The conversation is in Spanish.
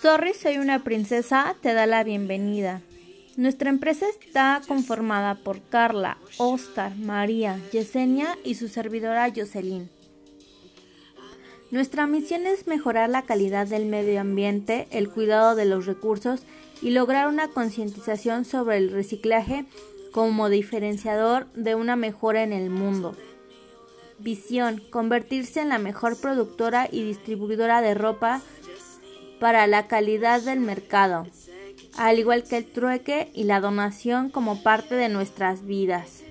Sorry, soy una princesa, te da la bienvenida. Nuestra empresa está conformada por Carla, Oscar, María, Yesenia y su servidora Jocelyn. Nuestra misión es mejorar la calidad del medio ambiente, el cuidado de los recursos y lograr una concientización sobre el reciclaje como diferenciador de una mejora en el mundo. Visión, convertirse en la mejor productora y distribuidora de ropa para la calidad del mercado, al igual que el trueque y la donación como parte de nuestras vidas.